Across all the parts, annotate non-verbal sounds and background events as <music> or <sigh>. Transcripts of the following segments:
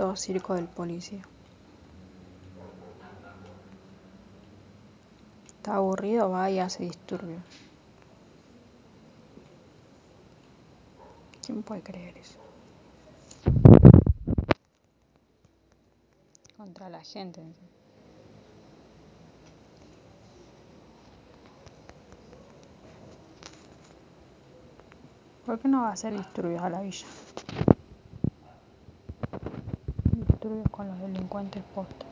Todo circo del policía. Está aburrido, va y hace disturbios. ¿Quién puede creer eso? Contra la gente. ¿Por qué no va a hacer disturbios a la villa? Con los delincuentes postos.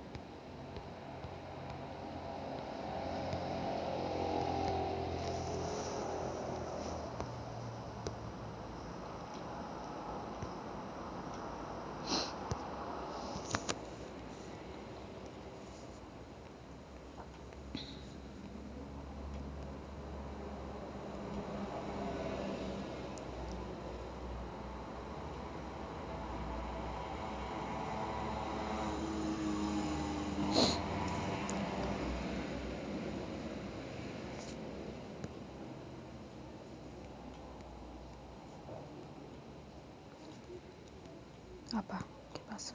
Apa, ¿qué pasa?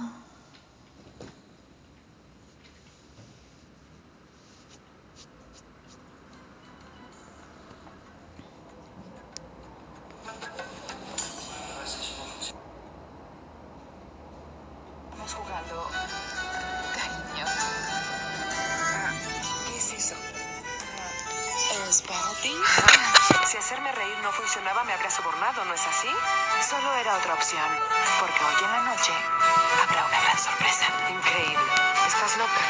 hacerme reír no funcionaba, me habría sobornado, ¿no es así? Solo era otra opción, porque hoy en la noche habrá una gran sorpresa. Increíble. ¿Estás loca?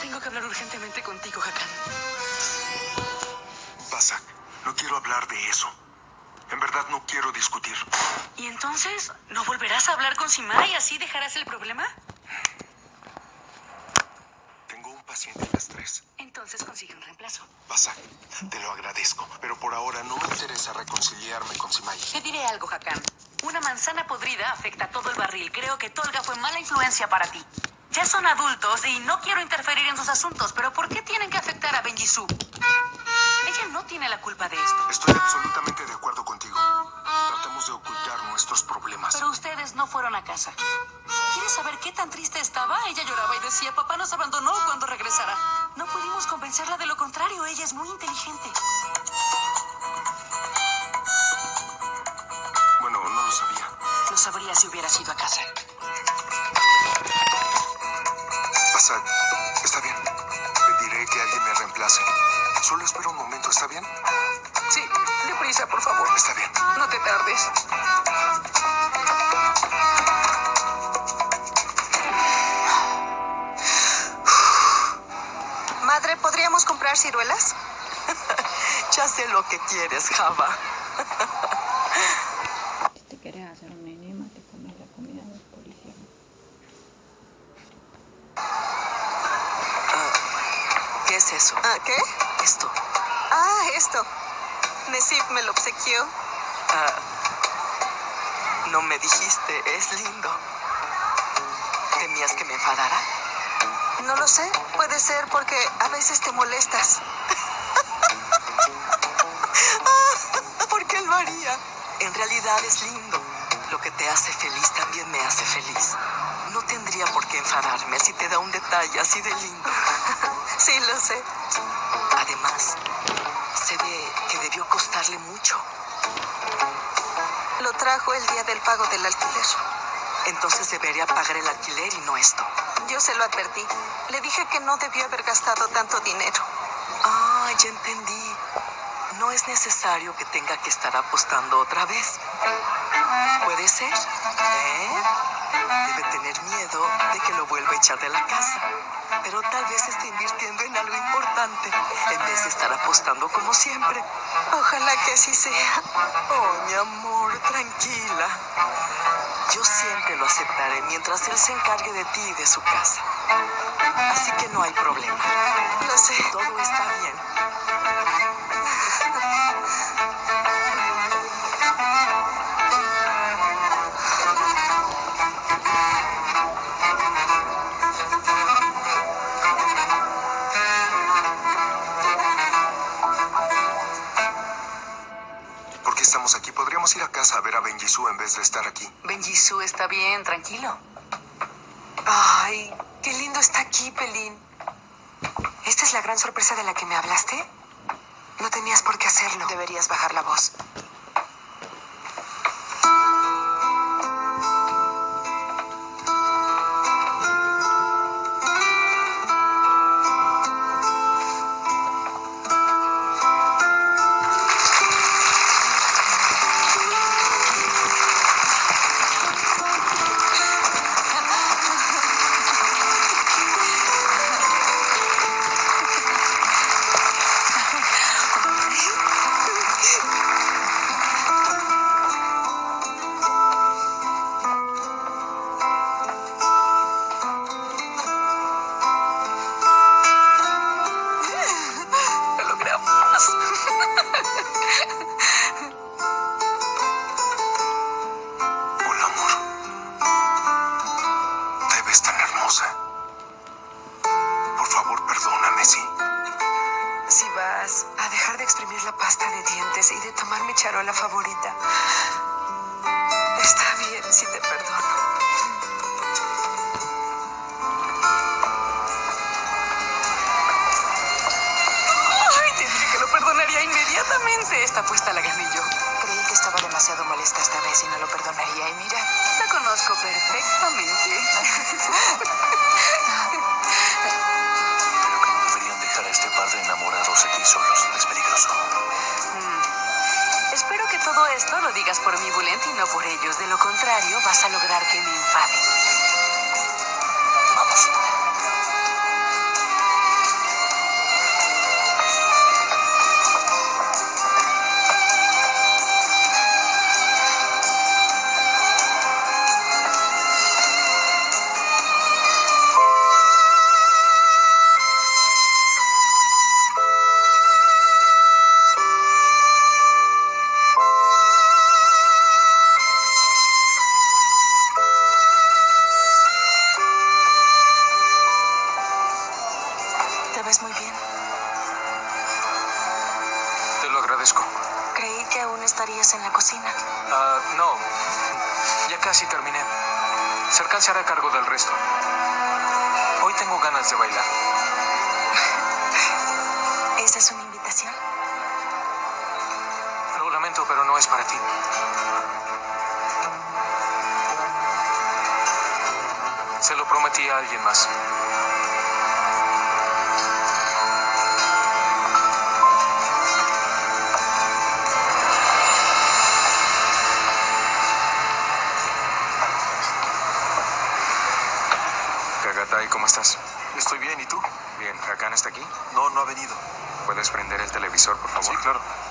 Tengo que hablar urgentemente contigo, Hakan. Basak, no quiero hablar de eso. En verdad no quiero discutir. ¿Y entonces no volverás a hablar con Simai y así dejarás el problema? Tengo un paciente a las tres. Entonces consigue un reemplazo. Basak, te lo agradezco, pero por ahora no me interesa reconciliarme con Simay. Te diré algo, Hakan. Una podrida afecta a todo el barril. Creo que Tolga fue mala influencia para ti. Ya son adultos y no quiero interferir en sus asuntos, pero ¿por qué tienen que afectar a Benjisu? Ella no tiene la culpa de esto. Estoy absolutamente de acuerdo contigo. Tratemos de ocultar nuestros problemas. Pero ustedes no fueron a casa. ¿Quieres saber qué tan triste estaba? Ella lloraba y decía, papá nos abandonó cuando regresara. No pudimos convencerla de lo contrario. Ella es muy inteligente. Si hubieras ido a casa. Basak, está bien. Pediré que alguien me reemplace. Solo espera un momento, ¿está bien? Sí, deprisa, por favor. Está bien. No te tardes. Madre, ¿podríamos comprar ciruelas? <laughs> Ya sé lo que quieres, Java. Si te querés hacer un enema, te comes la comida del policía. ¿Qué es eso? Ah, ¿Qué? Esto. Ah, esto. Nesip me lo obsequió. Ah, no me dijiste, es lindo. ¿Temías que me enfadara? No lo sé. Puede ser porque a veces te molestas. <laughs> ¿Por qué lo haría? En realidad es lindo. Lo que te hace feliz también me hace feliz. No tendría por qué enfadarme si te da un detalle así de lindo. Sí, lo sé. Además, se ve que debió costarle mucho. Lo trajo el día del pago del alquiler. Entonces debería pagar el alquiler y no esto. Yo se lo advertí. Le dije que no debió haber gastado tanto dinero. Ah, ya entendí. No es necesario que tenga que estar apostando otra vez. Puede ser, ¿eh? Debe tener miedo de que lo vuelva a echar de la casa. Pero tal vez esté invirtiendo en algo importante en vez de estar apostando como siempre. Ojalá que así sea. Oh, mi amor, tranquila. Yo siempre lo aceptaré mientras él se encargue de ti y de su casa. Así que no hay problema. Lo sé. Todo está bien. Podríamos ir a casa a ver a Benjisú en vez de estar aquí. Benjisú está bien, tranquilo. Ay, qué lindo está aquí, Pelín. ¿Esta es la gran sorpresa de la que me hablaste? No tenías por qué hacerlo. Deberías bajar la voz. Ellos. De lo contrario, vas a lograr que me Creí que aún estarías en la cocina. Ah, no. Ya casi terminé. Serkan se hará cargo del resto. Hoy tengo ganas de bailar. <laughs> ¿Esa es una invitación? Lo lamento, pero no es para ti. Se lo prometí a alguien más. Питер.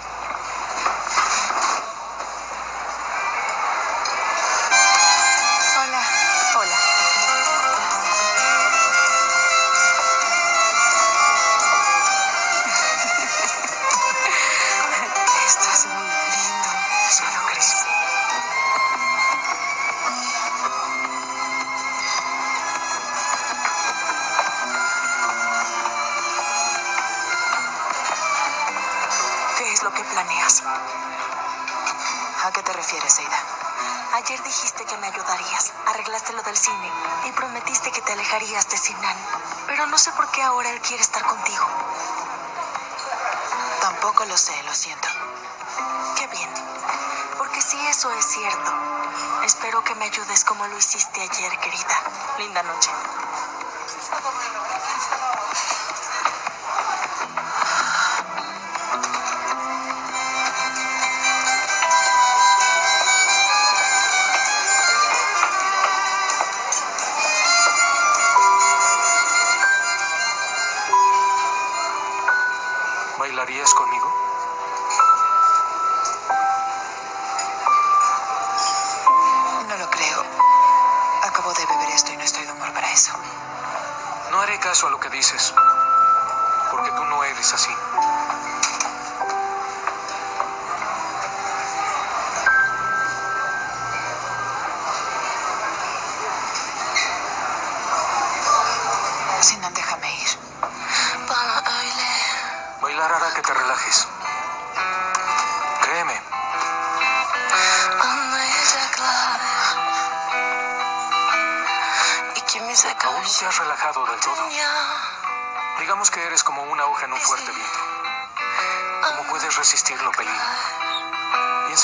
Alejarías de Sinan. Pero no sé por qué ahora él quiere estar contigo. Tampoco lo sé, lo siento. Qué bien. Porque si eso es cierto, espero que me ayudes como lo hiciste ayer, querida. Linda noche. Dices,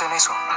en eso.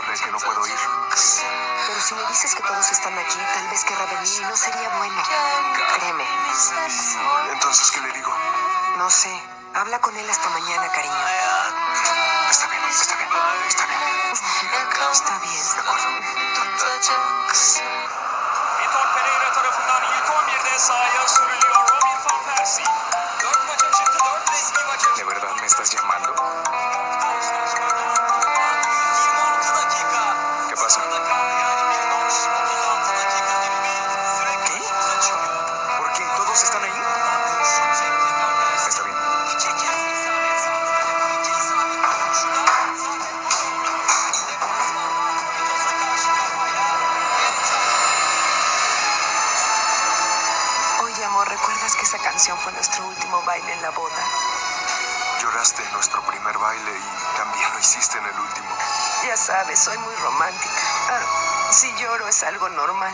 Que no puedo ir. Pero si le dices que todos están aquí, tal vez querrá venir y no sería bueno. Créeme. ¿Y entonces qué le digo? No sé. Habla con él hasta mañana, cariño. Está bien, está bien, está bien. Está bien. De acuerdo. Vitor Pereira tarafından ilk 11'de sahaya sürülüyor Robin van Persie. 4 maça çıktı, 4 resmi maça ¿De sabes, soy muy romántica. Ah, si lloro es algo normal.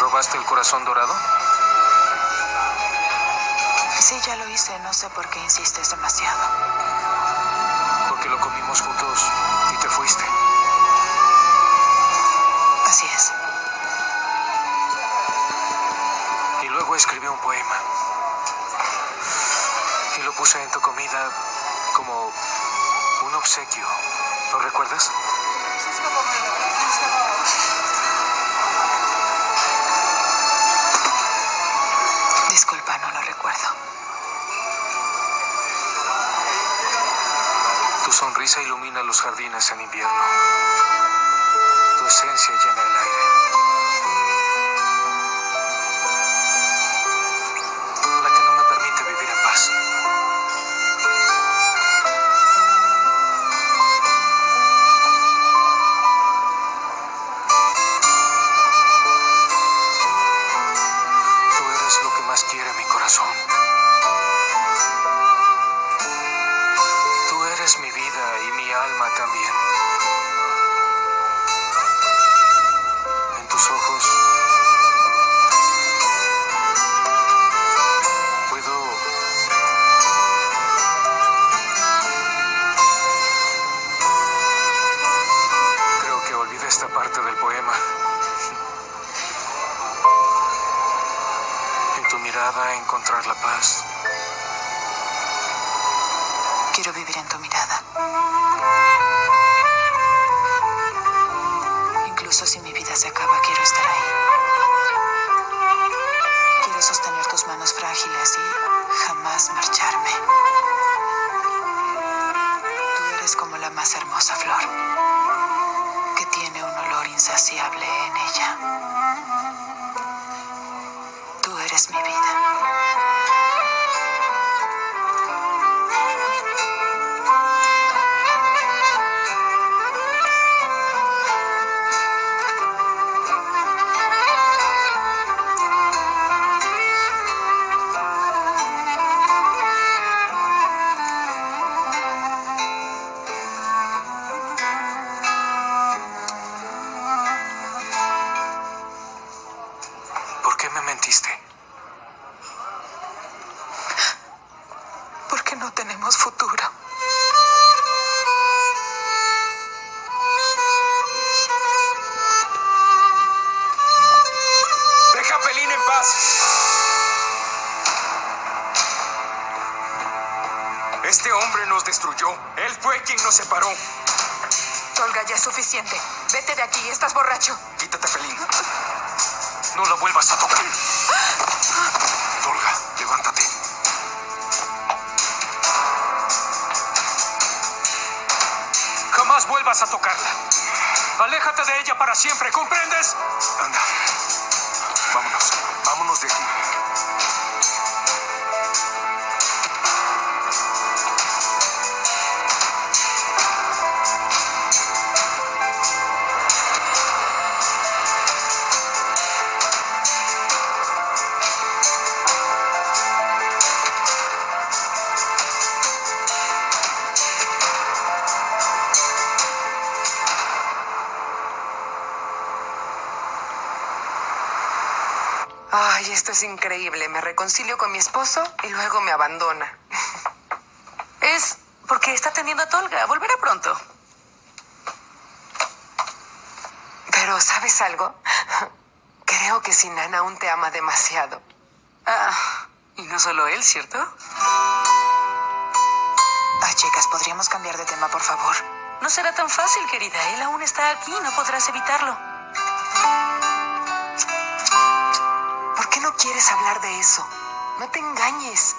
¿Robaste el corazón dorado? Sí, ya lo hice. No sé por qué insistes demasiado. Porque lo comimos juntos y te fuiste. Así es. Y luego escribí un poema. Y lo puse en tu comida como un obsequio. ¿Lo recuerdas? Disculpa, no lo recuerdo. Tu sonrisa ilumina los jardines en invierno. Tu esencia llena el aire. Mirada encontrar la paz. Quiero vivir en tu mirada. Incluso si mi vida se acaba, quiero estar ahí. Quiero sostener tus manos frágiles y nos separó. Tolga, ya es suficiente. Vete de aquí, estás borracho. Quítate, Pelín. No la vuelvas a tocar. Tolga, levántate. Jamás vuelvas a tocarla. Aléjate de ella para siempre, ¿comprendes? Anda. Es increíble. Me reconcilio con mi esposo y luego me abandona. <laughs> Es porque está atendiendo a Tolga. Volverá pronto. Pero, ¿sabes algo? <laughs> Creo que Sinan aún te ama demasiado. Ah, y no solo él, ¿cierto? Ah, chicas, ¿podríamos cambiar de tema, por favor? No será tan fácil, querida. Él aún está aquí. No podrás evitarlo. Quieres hablar de eso? No te engañes.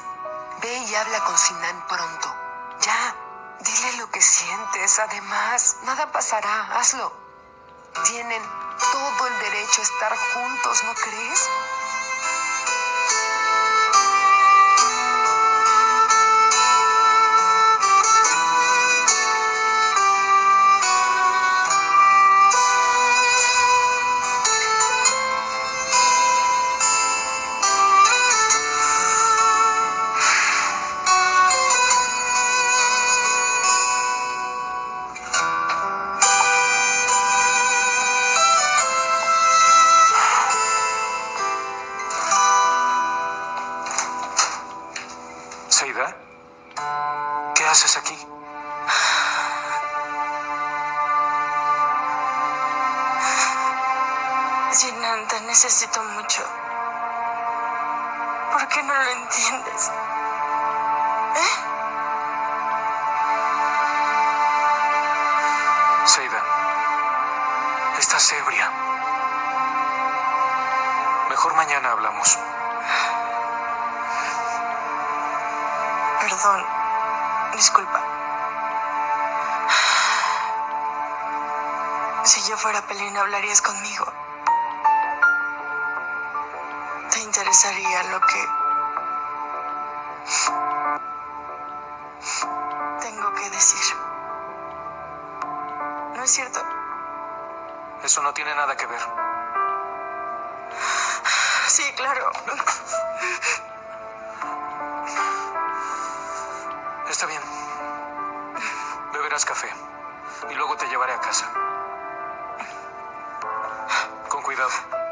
Ve y habla con Sinan pronto. Ya. Dile lo que sientes. Además, nada pasará. Hazlo. Tienen todo el derecho a estar juntos, ¿no crees? Yo fuera Pelín, hablarías conmigo. Te interesaría lo que tengo que decir. ¿No es cierto? Eso no tiene nada que ver. Sí, claro. Está bien. Beberás café. Y luego te llevaré a casa. Con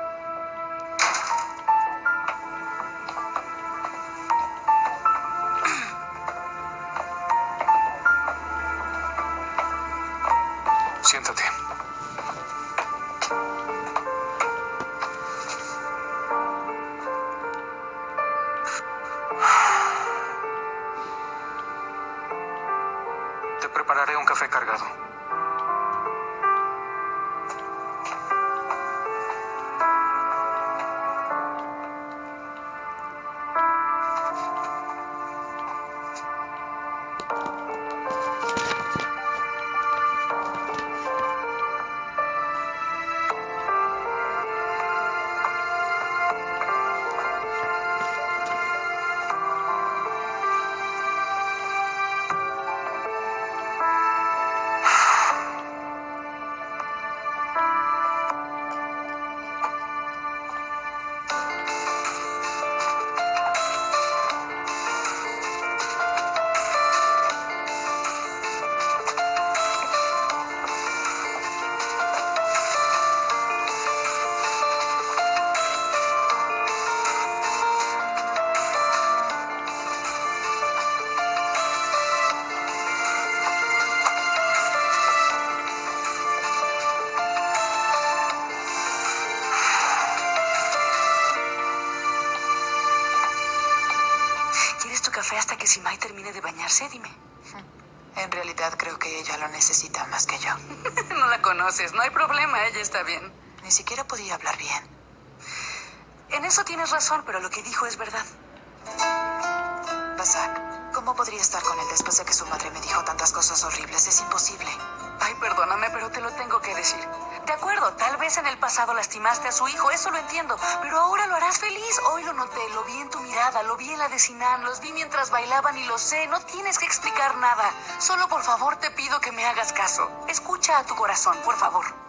bañarse? Dime. En realidad creo que ella lo necesita más que yo. <laughs> No la conoces, no hay problema, ella está bien. Ni siquiera podía hablar bien. En eso tienes razón, pero lo que dijo es verdad. Basak, ¿cómo podría estar con él después de que su madre me dijo tantas cosas horribles? Es imposible. Ay, perdóname, pero te lo tengo que decir. De acuerdo, tal vez en el pasado lastimaste a su hijo, eso lo entiendo, pero ahora lo harás feliz. Hoy lo noté, lo vi en tu mirada, lo vi en la de Sinan, los vi mientras bailaban y lo sé. No tienes que explicar nada. Solo por favor te pido que me hagas caso. Escucha a tu corazón, por favor.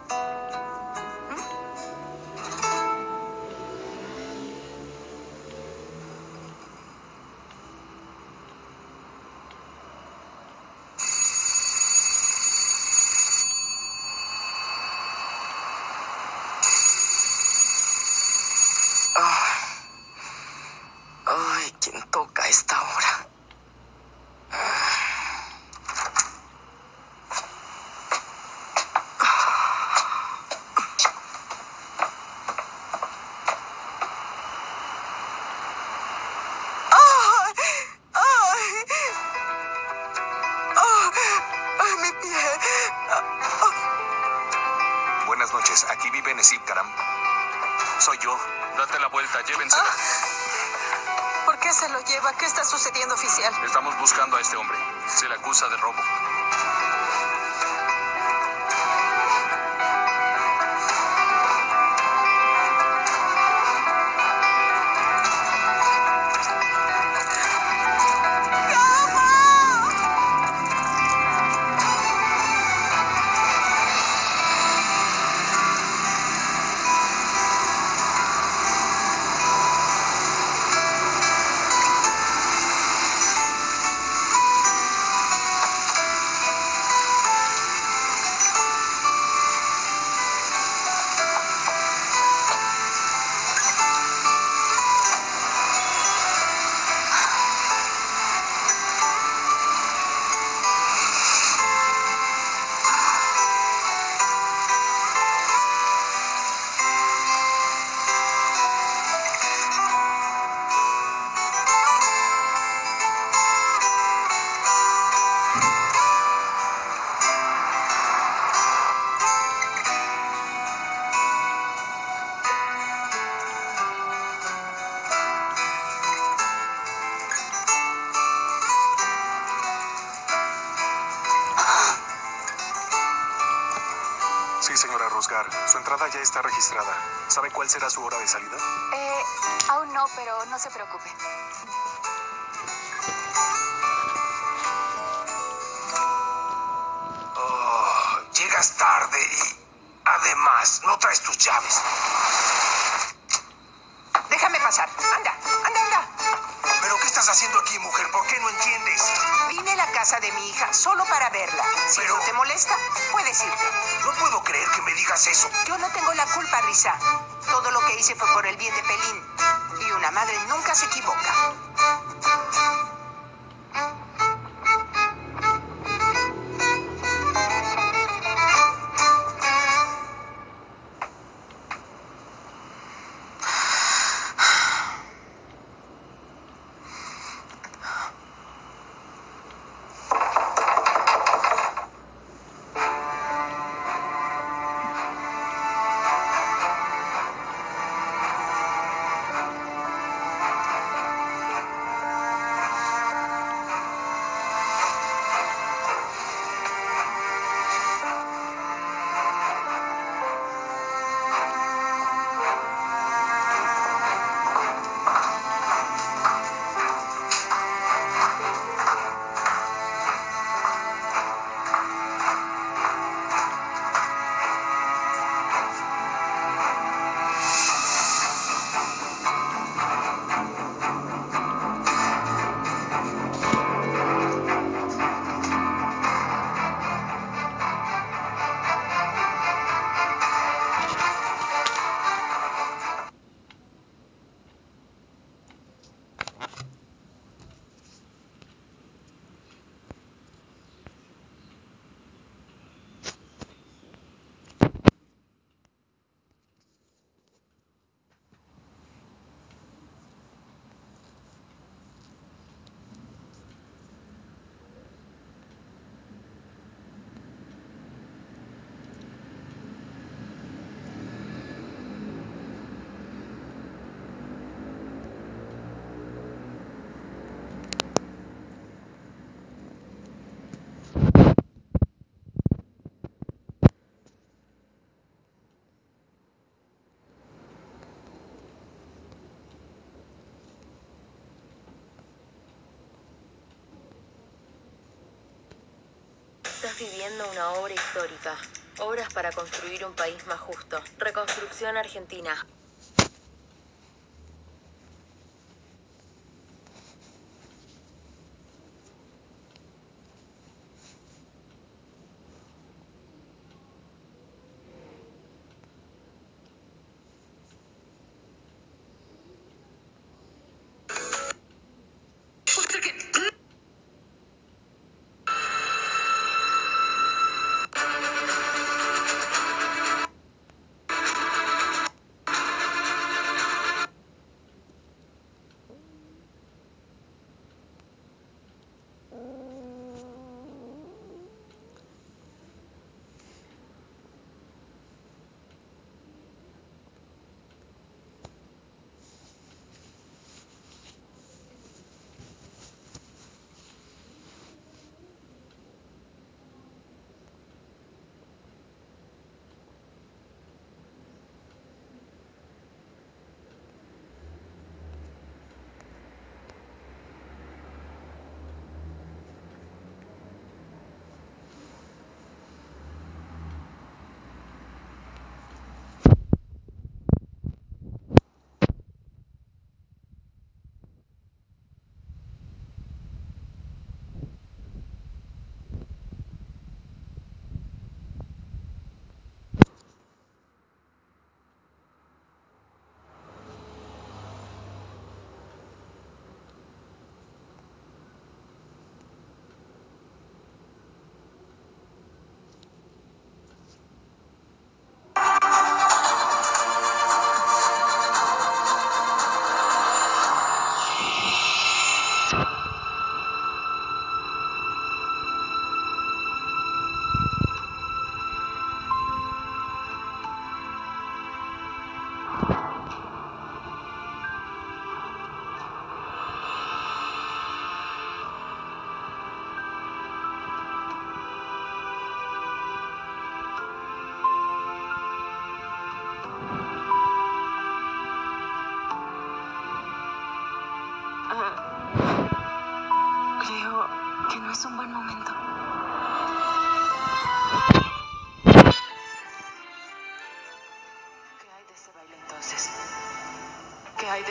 Yo. Date la vuelta, llévensela. ¿Por qué se lo lleva? ¿Qué está sucediendo, oficial? Estamos buscando a este hombre. Se le acusa de robo. Su entrada ya está registrada. ¿Sabe cuál será su hora de salida? Eh, aún no, pero no se preocupe. Oh, llegas tarde y además no traes tus llaves. Mujer? ¿Por qué no entiendes? Vine a la casa de mi hija solo para verla. Si Pero- no te molesta, puedes irte. No puedo creer que me digas eso. Yo no tengo la culpa, Risa. Todo lo que hice fue por el bien de Pelín. Y una madre nunca se equivoca. Viviendo una obra histórica. Obras para construir un país más justo. Reconstrucción argentina.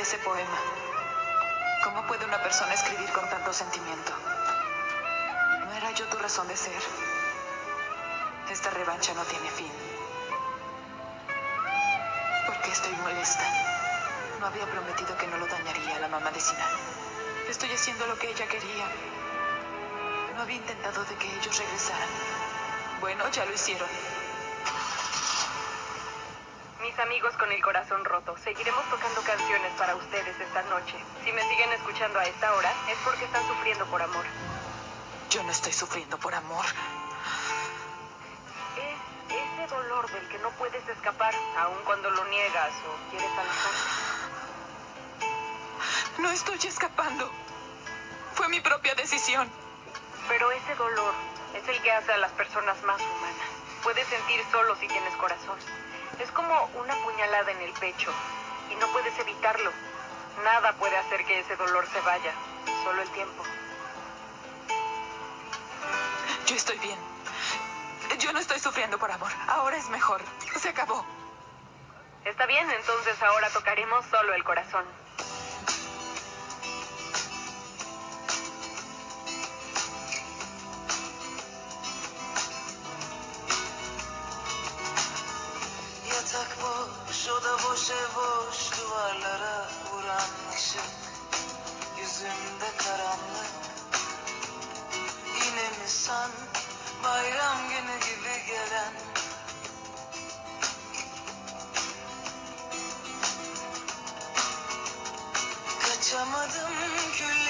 Ese poema? ¿Cómo puede una persona escribir con tanto sentimiento? ¿No era yo tu razón de ser? Esta revancha no tiene fin. ¿Por qué estoy molesta? No había prometido que no lo dañaría a la mamá de Sinan. Estoy haciendo lo que ella quería. No había intentado de que ellos regresaran. Bueno, ya lo hicieron. Mis amigos con el corazón roto, seguiremos tocando canciones para ustedes esta noche. Si me siguen escuchando a esta hora, es porque están sufriendo por amor. Yo no estoy sufriendo por amor. Es ese dolor del que no puedes escapar, aun cuando lo niegas o quieres alejarte. No estoy escapando. Fue mi propia decisión. Pero ese dolor es el que hace a las personas más humanas. Puedes sentir solo si tienes corazón. Es como una puñalada en el pecho y no puedes evitarlo. Nada puede hacer que ese dolor se vaya, solo el tiempo. Yo estoy bien. Yo no estoy sufriendo por amor. Ahora es mejor. Se acabó. Está bien, entonces ahora tocaremos solo el corazón. Boş, oda boş ev boş Duvarlara vuran ışık Yüzümde karanlık. Yine mi sen bayram günü gibi gelen? Kaçamadım külleri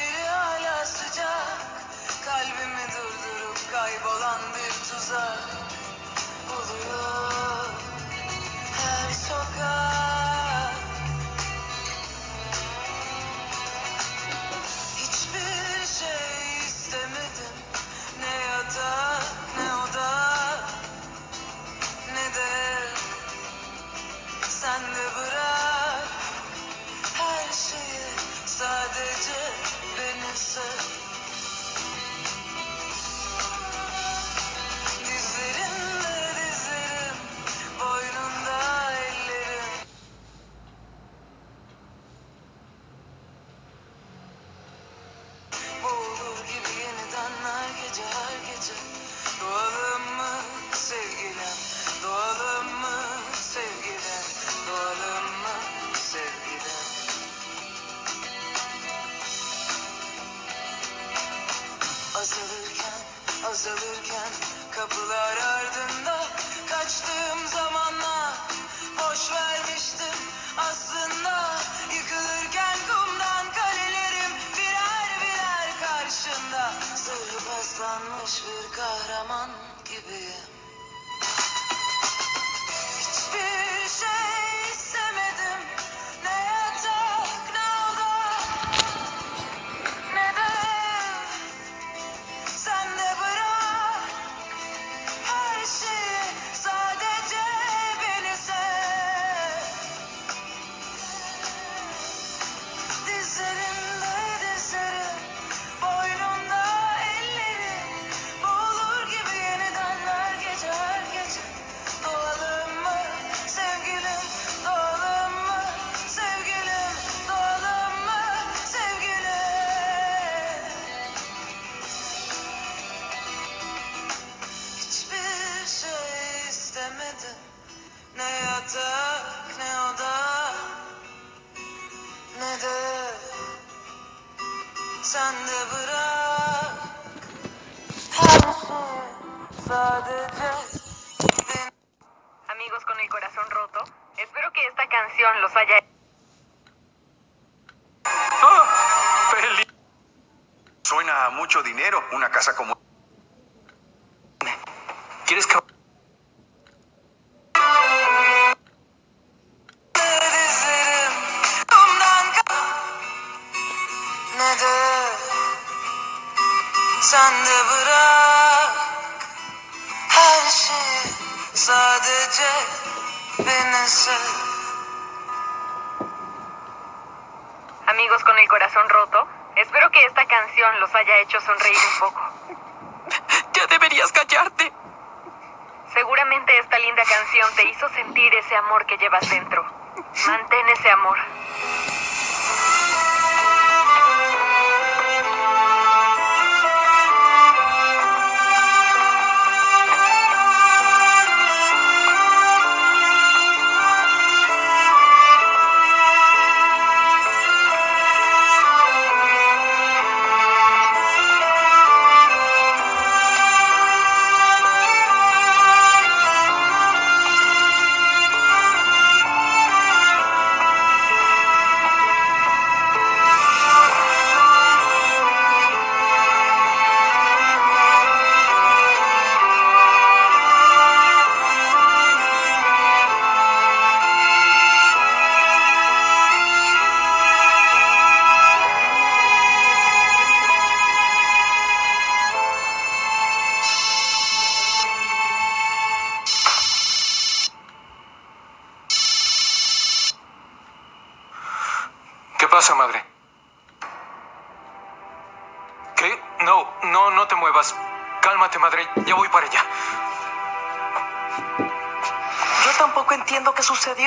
dinero una casa como... ¿Quieres que... sen de bırak Her şeyi sadece beni sev Amigos con el corazón roto, Espero que esta canción los haya hecho sonreír un poco. <laughs> Ya deberías callarte. Seguramente esta linda canción te hizo sentir ese amor que llevas dentro. Mantén ese amor.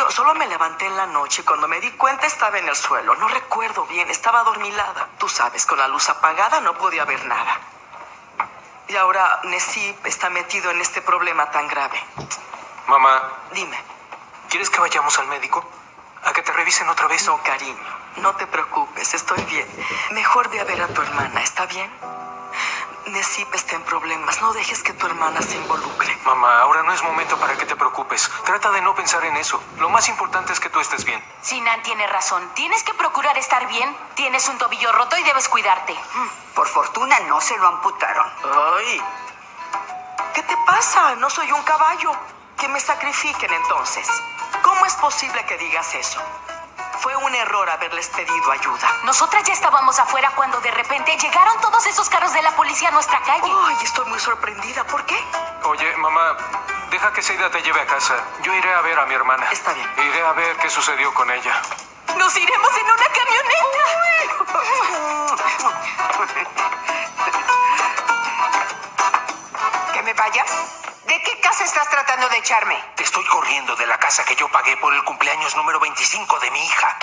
Solo me levanté en la noche y cuando me di cuenta estaba en el suelo. No recuerdo bien, estaba adormilada. Tú sabes, con la luz apagada no podía ver nada. Y ahora Nesip está metido en este problema tan grave. Mamá, Dime, ¿quieres que vayamos al médico? ¿A que te revisen otra vez? no, cariño, no te preocupes, estoy bien. Mejor ve a ver a tu hermana, ¿está bien? Nesip está en problemas. No dejes que tu hermana se involucre. Mamá, ahora no es momento para que te preocupes. Trata de no pensar en eso. Lo más importante es que tú estés bien. Sinan tiene razón. Tienes que procurar estar bien. Tienes un tobillo roto y debes cuidarte. Por fortuna no se lo amputaron. Ay. ¿Qué te pasa? No soy un caballo. Que me sacrifiquen entonces. ¿Cómo es posible que digas eso? Fue un error haberles pedido ayuda. Nosotras ya estábamos afuera cuando de repente llegaron todos esos carros de la policía a nuestra calle. Ay, estoy muy sorprendida. ¿Por qué? Oye, mamá, deja que Seida te lleve a casa. Yo iré a ver a mi hermana. Está bien. Iré a ver qué sucedió con ella. Nos iremos en una camioneta. ¿Que me vaya? ¿De qué casa estás tratando de echarme? Te estoy corriendo de la casa que yo pagué por el cumpleaños número 25 de mi hija.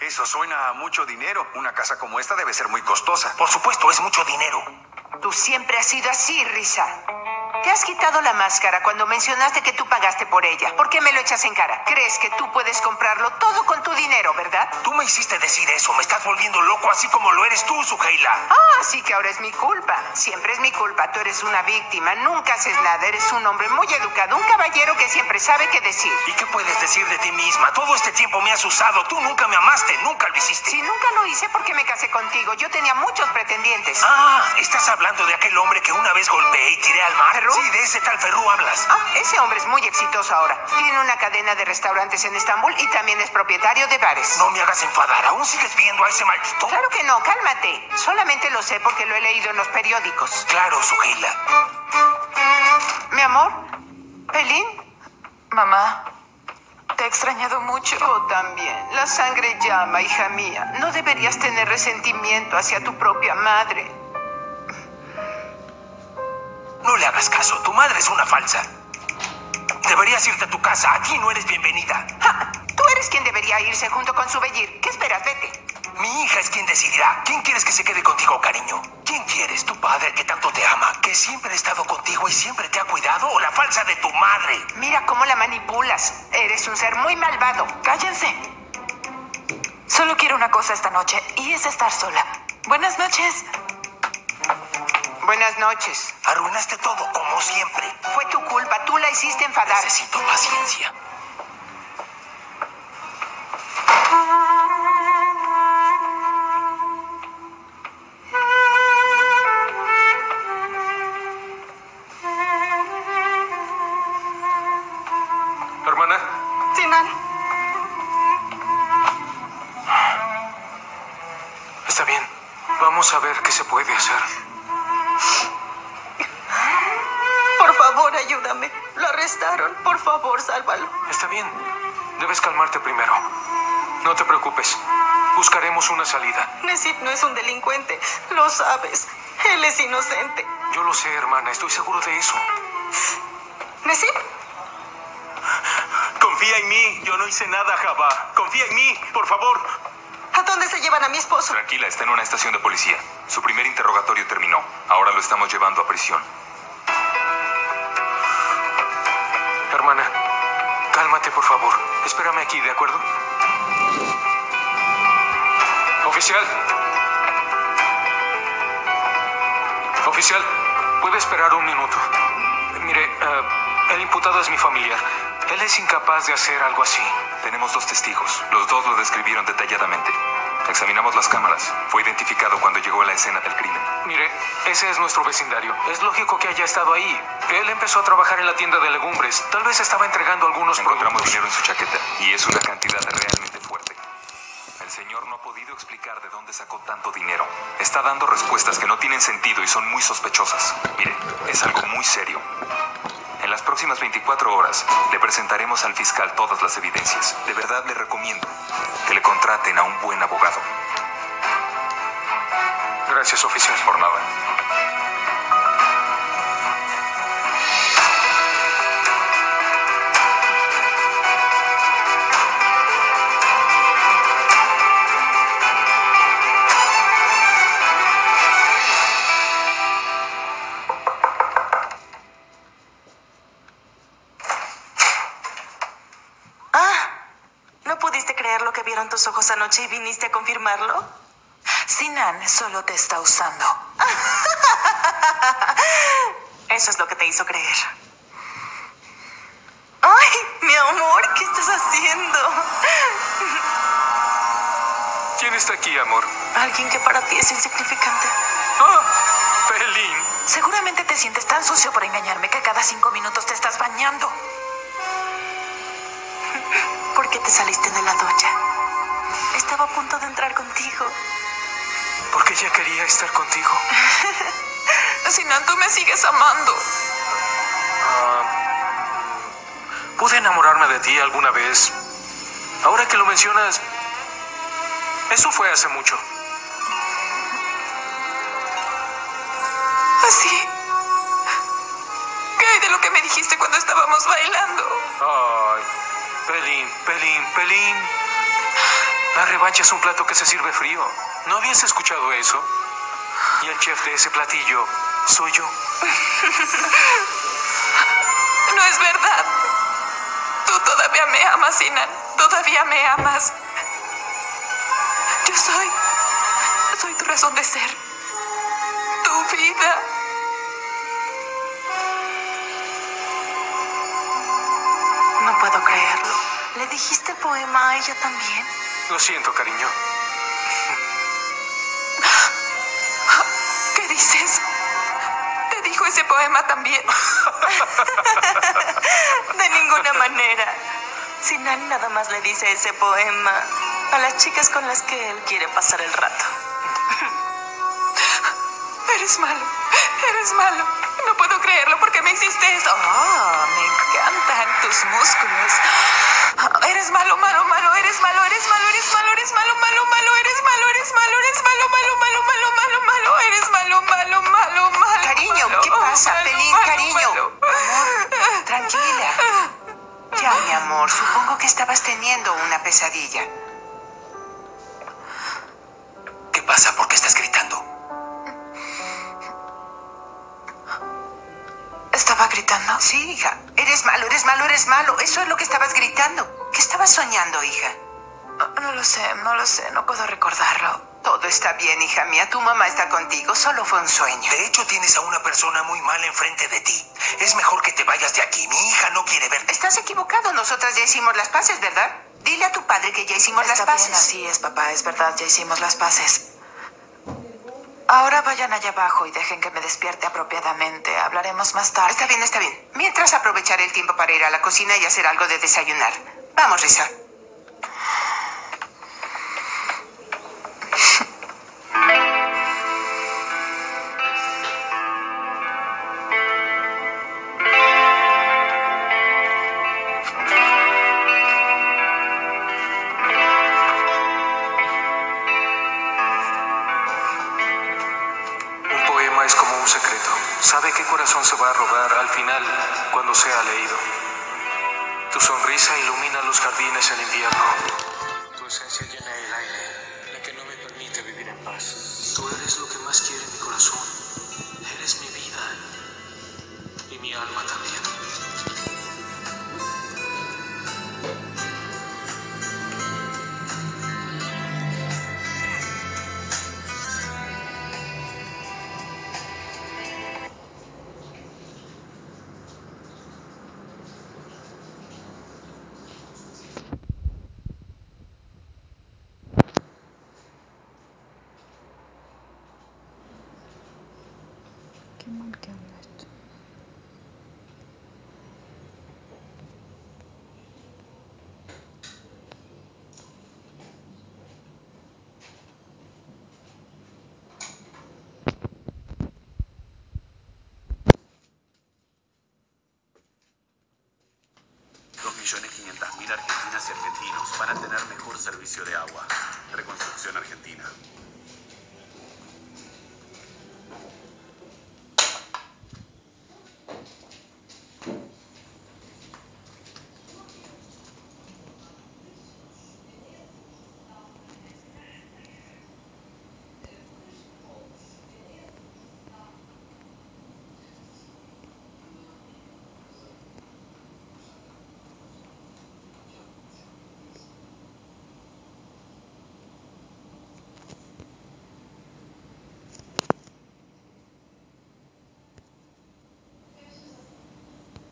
Eso suena a mucho dinero. Una casa como esta debe ser muy costosa. Por supuesto, es mucho dinero. Tú siempre has sido así, Risa. Te has quitado la máscara cuando mencionaste que tú pagaste por ella. ¿Por qué me lo echas en cara? Crees que tú puedes comprarlo todo con tu dinero, ¿verdad? Tú me hiciste decir eso. Me estás volviendo loco así como lo eres tú, Sugeila. Ah, sí que ahora es mi culpa. Siempre es mi culpa. Tú eres una víctima. Nunca haces nada. Eres un hombre muy educado. Un caballero que siempre sabe qué decir. ¿Y qué puedes decir de ti misma? Todo este tiempo me has usado. Tú nunca me amaste. Nunca lo hiciste. Si nunca lo hice porque me casé contigo. Yo tenía muchos pretendientes. Ah, ¿estás hablando de aquel hombre que una vez golpeé y tiré al mar? ¿Ferrú? Sí, de ese tal Ferrú hablas. Ah, ese hombre es muy exitoso ahora. Tiene una cadena de restaurantes en Estambul y también es propietario de bares. No me hagas enfadar. ¿Aún sigues viendo a ese maldito? Claro que no, cálmate. Solamente lo sé porque lo he leído en los periódicos. Claro, Sugeila. Mi amor, Pelín, Mamá, te he extrañado mucho. yo también. La sangre llama, hija mía. No deberías tener resentimiento hacia tu propia madre. No le hagas caso. Tu madre es una falsa. Deberías irte a tu casa. Aquí no eres bienvenida. ¡Ja! Tú eres quien debería irse junto con su Bellir. ¿Qué esperas? Vete. Mi hija es quien decidirá. ¿Quién quieres que se quede contigo, cariño? ¿Quién quieres? ¿Tu padre que tanto te ama? ¿Que siempre ha estado contigo y siempre te ha cuidado? ¿O la falsa de tu madre? Mira cómo la manipulas. Eres un ser muy malvado. Cállense. Solo quiero una cosa esta noche y es estar sola. Buenas noches. Buenas noches. Arruinaste todo, como siempre. Fue tu culpa. Tú la hiciste enfadar. Necesito paciencia. Una salida. Nesit no es un delincuente. Lo sabes. Él es inocente. Yo lo sé, hermana. Estoy seguro de eso. ¿Nesit? Confía en mí. Yo no hice nada, Jabá. Confía en mí, por favor. ¿A dónde se llevan a mi esposo? Tranquila, está en una estación de policía. Su primer interrogatorio terminó. Ahora lo estamos llevando a prisión. Hermana, cálmate, por favor. Espérame aquí, ¿de acuerdo? Oficial. Oficial, ¿puede esperar un minuto? Mire, eh, el imputado es mi familiar. Él es incapaz de hacer algo así. Tenemos dos testigos. Los dos lo describieron detalladamente. Examinamos las cámaras. Fue identificado cuando llegó a la escena del crimen. Mire, ese es nuestro vecindario. Es lógico que haya estado ahí. Él empezó a trabajar en la tienda de legumbres. Tal vez estaba entregando algunos Encontramos productos. dinero en su chaqueta y es una cantidad. El señor no ha podido explicar de dónde sacó tanto dinero. Está dando respuestas que no tienen sentido y son muy sospechosas. Mire, es algo muy serio. En las próximas 24 horas le presentaremos al fiscal todas las evidencias. De verdad le recomiendo que le contraten a un buen abogado. Gracias, oficial. Por nada. Ojos anoche y viniste a confirmarlo? Sinan solo te está usando. <laughs> Eso es lo que te hizo creer. Ay, mi amor, ¿qué estás haciendo? <laughs> ¿Quién está aquí, amor? Alguien que para ti es insignificante. ¡Ah! Pelín. Seguramente te sientes tan sucio por engañarme que cada cinco minutos te estás bañando. <laughs> ¿Por qué te saliste de la ducha? Estaba a punto de entrar contigo. Porque ella quería estar contigo. <laughs> Sinan, tú me sigues amando. Ah, ¿Pude enamorarme de ti alguna vez? Ahora que lo mencionas, eso fue hace mucho. ¿Así? ¿Qué hay de lo que me dijiste cuando estábamos bailando? Ay, Pelín, Pelín, Pelín. La revancha es un plato que se sirve frío. ¿No habías escuchado eso? Y el chef de ese platillo soy yo. <laughs> No es verdad. Tú todavía me amas, Sinan. Todavía me amas. Yo soy. Soy tu razón de ser. Tu vida. No puedo creerlo. ¿Le dijiste poema a ella también? Lo siento, cariño. ¿Qué dices? ¿Te dijo ese poema también? <laughs> De ninguna manera. Sinan nada más le dice ese poema a las chicas con las que él quiere pasar el rato. Eres malo. Eres malo. No puedo creerlo porque me hiciste eso. Oh, me encantan tus músculos. Eres malo, malo, malo. Eres malo, eres malo, eres malo, eres malo, malo, malo. Eres malo, eres malo, eres malo, malo, malo, malo, malo, malo. Eres malo, malo, malo, malo. Cariño, malo, ¿qué pasa? malo, Pelín, malo, cariño. tranquila. Ya, mi amor, supongo que estabas teniendo una pesadilla. ¿Qué pasa? ¿Por qué estás gritando? Estaba gritando. Sí, hija. Eres malo, eres malo, eres malo. Eso es lo que estabas gritando. ¿Qué estabas soñando, hija? No lo sé, no lo sé. No puedo recordarlo. Todo está bien, hija mía. Tu mamá está contigo. Solo fue un sueño. De hecho, tienes a una persona muy mala enfrente de ti. Es mejor que te vayas de aquí. Mi hija no quiere verte. Estás equivocado. Nosotras ya hicimos las paces, ¿verdad? Dile a tu padre que ya hicimos Está las paces. bien, así es, papá. Es verdad, ya hicimos las paces. Ahora vayan allá abajo y dejen que me despierte apropiadamente. Hablaremos más tarde. Está bien, está bien. Mientras aprovecharé el tiempo para ir a la cocina y hacer algo de desayunar. Vamos, Risa. Cuando sea leído. Tu sonrisa ilumina los jardines en invierno. Tu esencia llena el aire, la que no me permite vivir en paz. Tú eres lo que más quiere mi corazón. Eres mi vida y mi alma también. Argentinos van tener mejor servicio de agua. Reconstrucción Argentina.